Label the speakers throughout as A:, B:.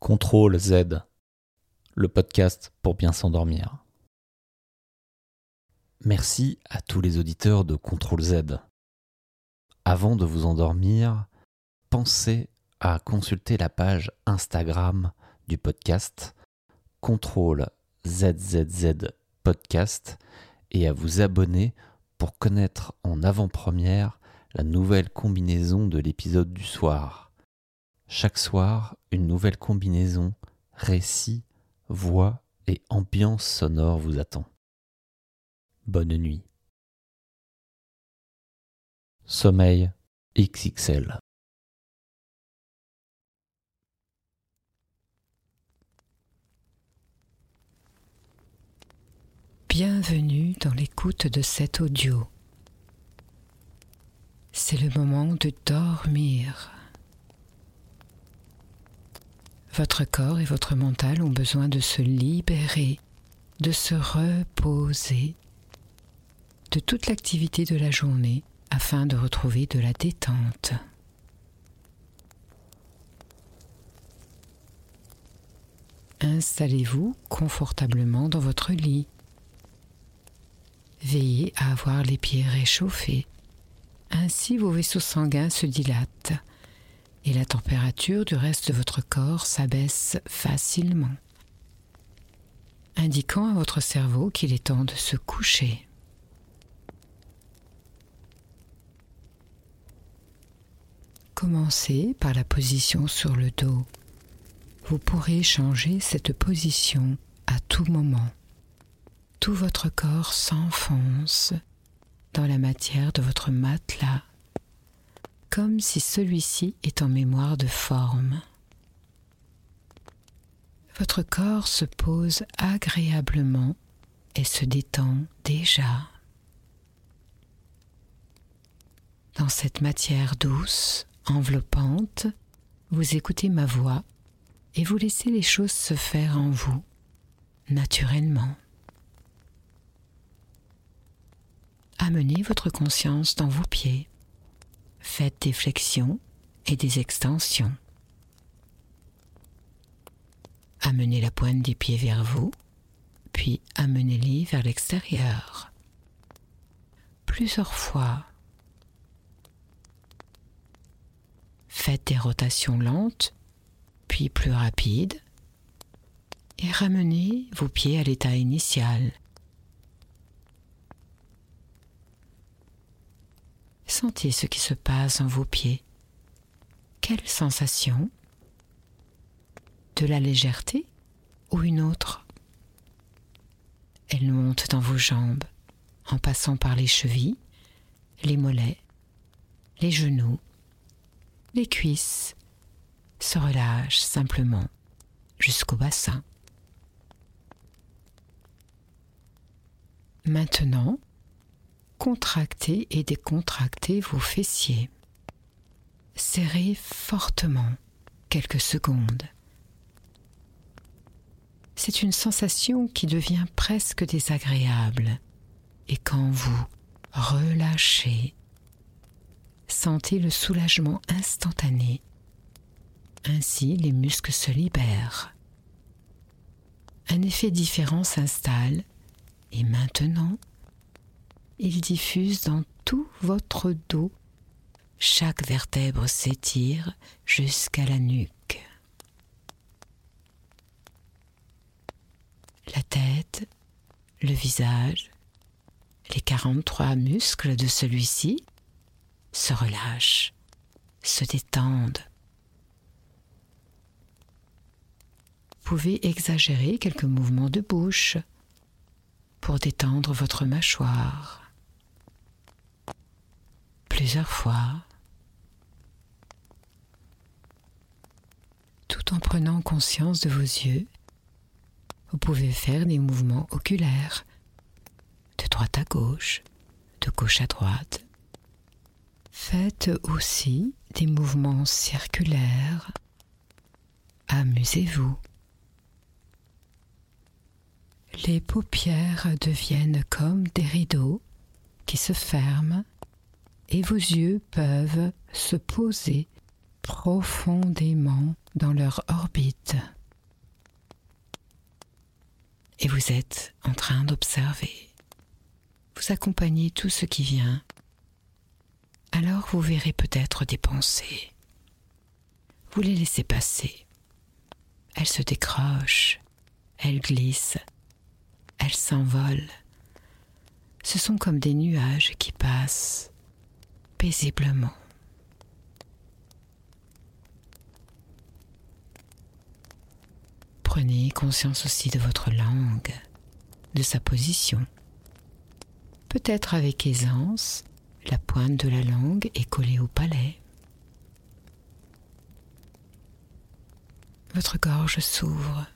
A: Contrôle Z, le podcast pour bien s'endormir. Merci à tous les auditeurs de Contrôle Z. Avant de vous endormir, pensez à consulter la page Instagram du podcast Contrôle ZZZ Podcast et à vous abonner pour connaître en avant-première la nouvelle combinaison de l'épisode du soir. Chaque soir, une nouvelle combinaison, récit, voix et ambiance sonore vous attend. Bonne nuit. Sommeil XXL.
B: Bienvenue dans l'écoute de cet audio. C'est le moment de dormir. Votre corps et votre mental ont besoin de se libérer, de se reposer de toute l'activité de la journée afin de retrouver de la détente. Installez-vous confortablement dans votre lit. Veillez à avoir les pieds réchauffés. Ainsi vos vaisseaux sanguins se dilatent et la température du reste de votre corps s'abaisse facilement, indiquant à votre cerveau qu'il est temps de se coucher. Commencez par la position sur le dos. Vous pourrez changer cette position à tout moment. Tout votre corps s'enfonce dans la matière de votre matelas comme si celui-ci est en mémoire de forme. Votre corps se pose agréablement et se détend déjà. Dans cette matière douce, enveloppante, vous écoutez ma voix et vous laissez les choses se faire en vous, naturellement. Amenez votre conscience dans vos pieds. Faites des flexions et des extensions. Amenez la pointe des pieds vers vous, puis amenez-les vers l'extérieur. Plusieurs fois. Faites des rotations lentes, puis plus rapides, et ramenez vos pieds à l'état initial Sentez ce qui se passe dans vos pieds. Quelle sensation? De la légèreté ou une autre? Elle monte dans vos jambes en passant par les chevilles, les mollets, les genoux, les cuisses, se relâche simplement jusqu'au bassin. Maintenant, contractez et décontractez vos fessiers. Serrez fortement quelques secondes. C'est une sensation qui devient presque désagréable et quand vous relâchez, sentez le soulagement instantané. Ainsi les muscles se libèrent. Un effet différent s'installe et maintenant il diffuse dans tout votre dos. Chaque vertèbre s'étire jusqu'à la nuque. La tête, le visage, les 43 muscles de celui-ci se relâchent, se détendent. Vous pouvez exagérer quelques mouvements de bouche pour détendre votre mâchoire plusieurs fois, tout en prenant conscience de vos yeux. Vous pouvez faire des mouvements oculaires, de droite à gauche, de gauche à droite. Faites aussi des mouvements circulaires. Amusez-vous. Les paupières deviennent comme des rideaux qui se ferment et vos yeux peuvent se poser profondément dans leur orbite. Et vous êtes en train d'observer. Vous accompagnez tout ce qui vient. Alors vous verrez peut-être des pensées. Vous les laissez passer. Elles se décrochent, elles glissent, elles s'envolent. Ce sont comme des nuages qui passent paisiblement. Prenez conscience aussi de votre langue, de sa position. Peut-être avec aisance, la pointe de la langue est collée au palais. Votre gorge s'ouvre.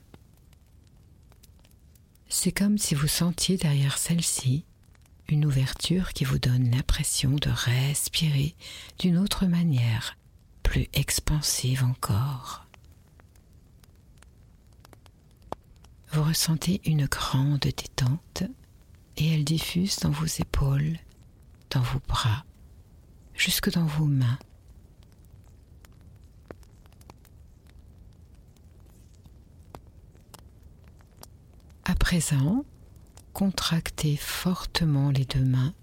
B: C'est comme si vous sentiez derrière celle-ci une ouverture qui vous donne l'impression de respirer d'une autre manière, plus expansive encore. Vous ressentez une grande détente et elle diffuse dans vos épaules, dans vos bras, jusque dans vos mains. À présent, contractez fortement les deux mains,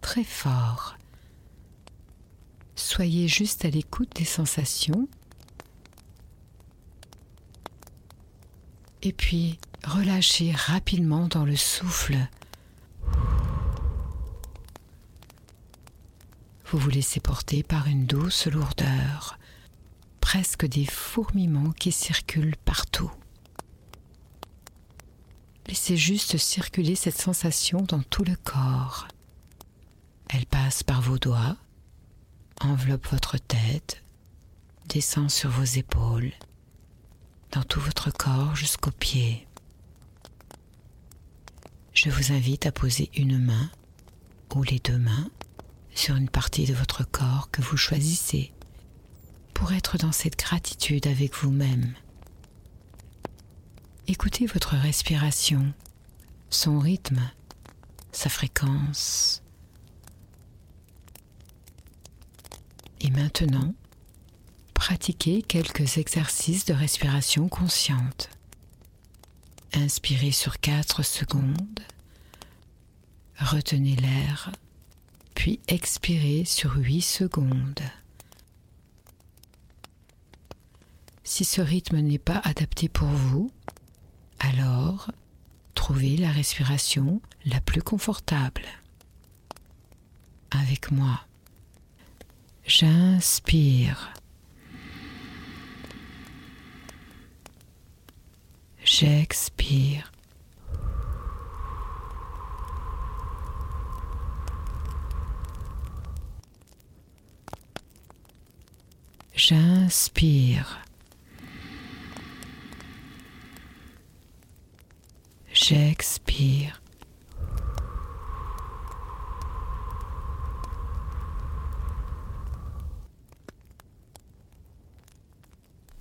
B: très fort. Soyez juste à l'écoute des sensations et puis relâchez rapidement dans le souffle. Vous vous laissez porter par une douce lourdeur, presque des fourmillements qui circulent partout. Laissez juste circuler cette sensation dans tout le corps. Elle passe par vos doigts, enveloppe votre tête, descend sur vos épaules, dans tout votre corps jusqu'aux pieds. Je vous invite à poser une main ou les deux mains sur une partie de votre corps que vous choisissez pour être dans cette gratitude avec vous-même. Écoutez votre respiration, son rythme, sa fréquence. Et maintenant, pratiquez quelques exercices de respiration consciente. Inspirez sur 4 secondes, retenez l'air, puis expirez sur 8 secondes. Si ce rythme n'est pas adapté pour vous, alors, trouvez la respiration la plus confortable. Avec moi, j'inspire. J'expire. J'inspire. J'expire.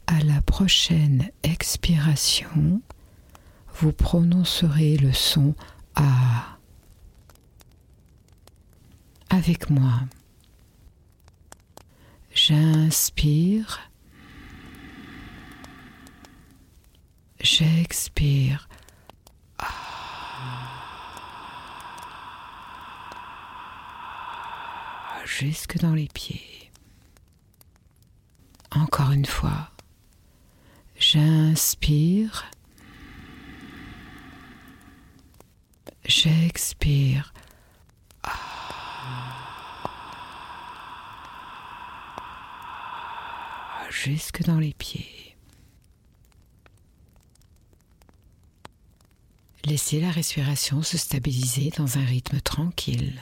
B: À la prochaine expiration, vous prononcerez le son A. Avec moi. J'inspire. J'expire. Jusque dans les pieds. Encore une fois, j'inspire, j'expire. jusque dans les pieds. Laissez la respiration se stabiliser dans un rythme tranquille.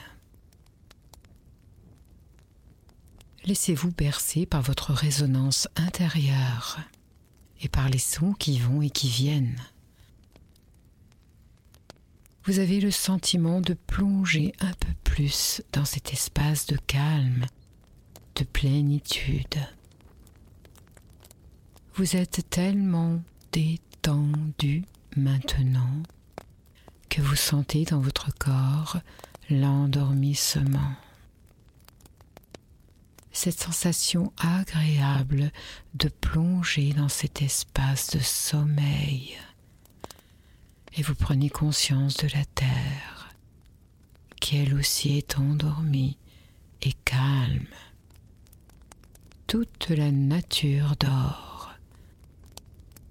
B: Laissez-vous bercer par votre résonance intérieure et par les sons qui vont et qui viennent. Vous avez le sentiment de plonger un peu plus dans cet espace de calme, de plénitude. Vous êtes tellement détendu maintenant que vous sentez dans votre corps l'endormissement. Cette sensation agréable de plonger dans cet espace de sommeil. Et vous prenez conscience de la terre, qui elle aussi est endormie et calme. Toute la nature dort.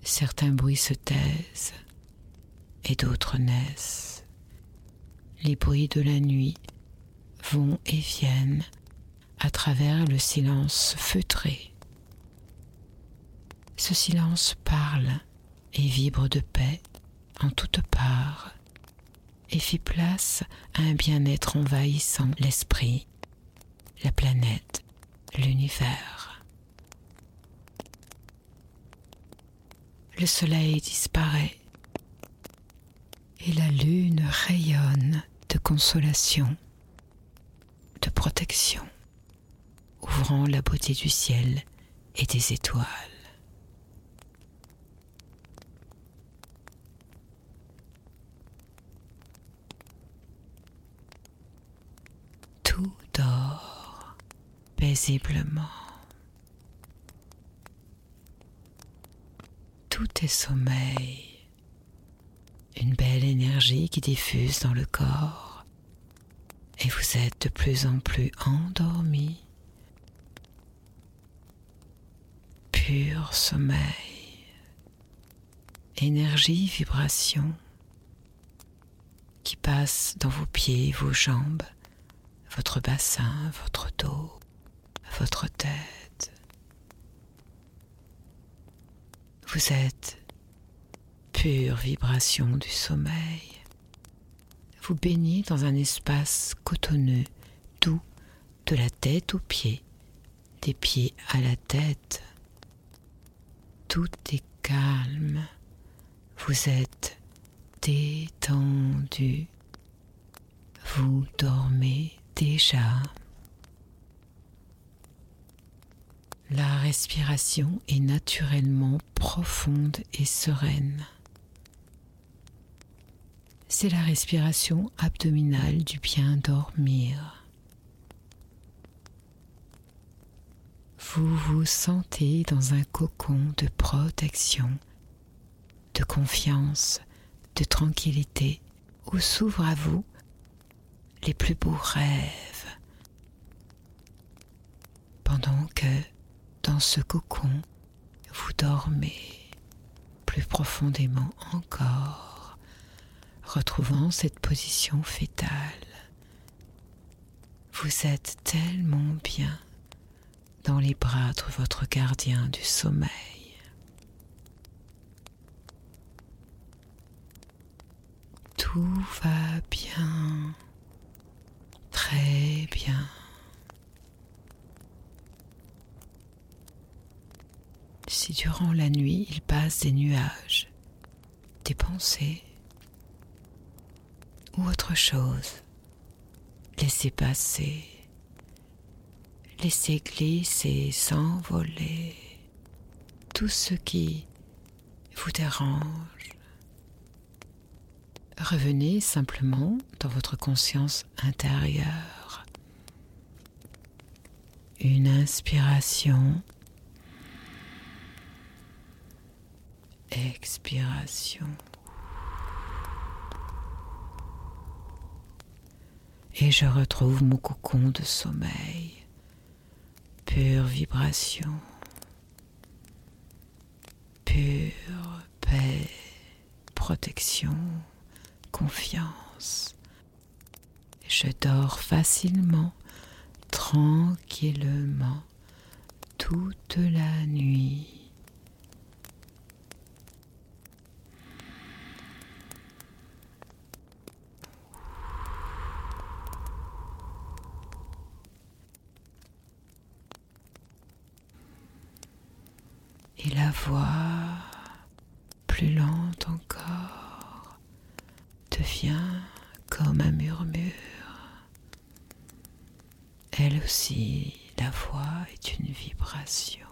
B: Certains bruits se taisent et d'autres naissent. Les bruits de la nuit vont et viennent à travers le silence feutré. Ce silence parle et vibre de paix en toutes parts et fit place à un bien-être envahissant l'esprit, la planète, l'univers. Le soleil disparaît et la lune rayonne de consolation, de protection la beauté du ciel et des étoiles. Tout dort paisiblement. Tout est sommeil, une belle énergie qui diffuse dans le corps et vous êtes de plus en plus endormi pur sommeil, énergie, vibration qui passe dans vos pieds, vos jambes, votre bassin, votre dos, votre tête. Vous êtes pure vibration du sommeil. Vous baignez dans un espace cotonneux, doux, de la tête aux pieds, des pieds à la tête tout est calme. Vous êtes détendu. Vous dormez déjà. La respiration est naturellement profonde et sereine. C'est la respiration abdominale du bien dormir. Vous vous sentez dans un cocon de protection, de confiance, de tranquillité, où s'ouvrent à vous les plus beaux rêves, pendant que dans ce cocon, vous dormez plus profondément encore, retrouvant cette position fétale. Vous êtes tellement bien dans les bras de votre gardien du sommeil. Tout va bien, très bien. Si durant la nuit il passe des nuages, des pensées ou autre chose, laissez passer Laissez glisser, s'envoler tout ce qui vous dérange. Revenez simplement dans votre conscience intérieure. Une inspiration. Expiration. Et je retrouve mon cocon de sommeil pure vibration, pure paix, protection, confiance. Je dors facilement, tranquillement, toute la nuit. et la voix, plus lente encore, devient comme un murmure. Elle aussi, la voix est une vibration.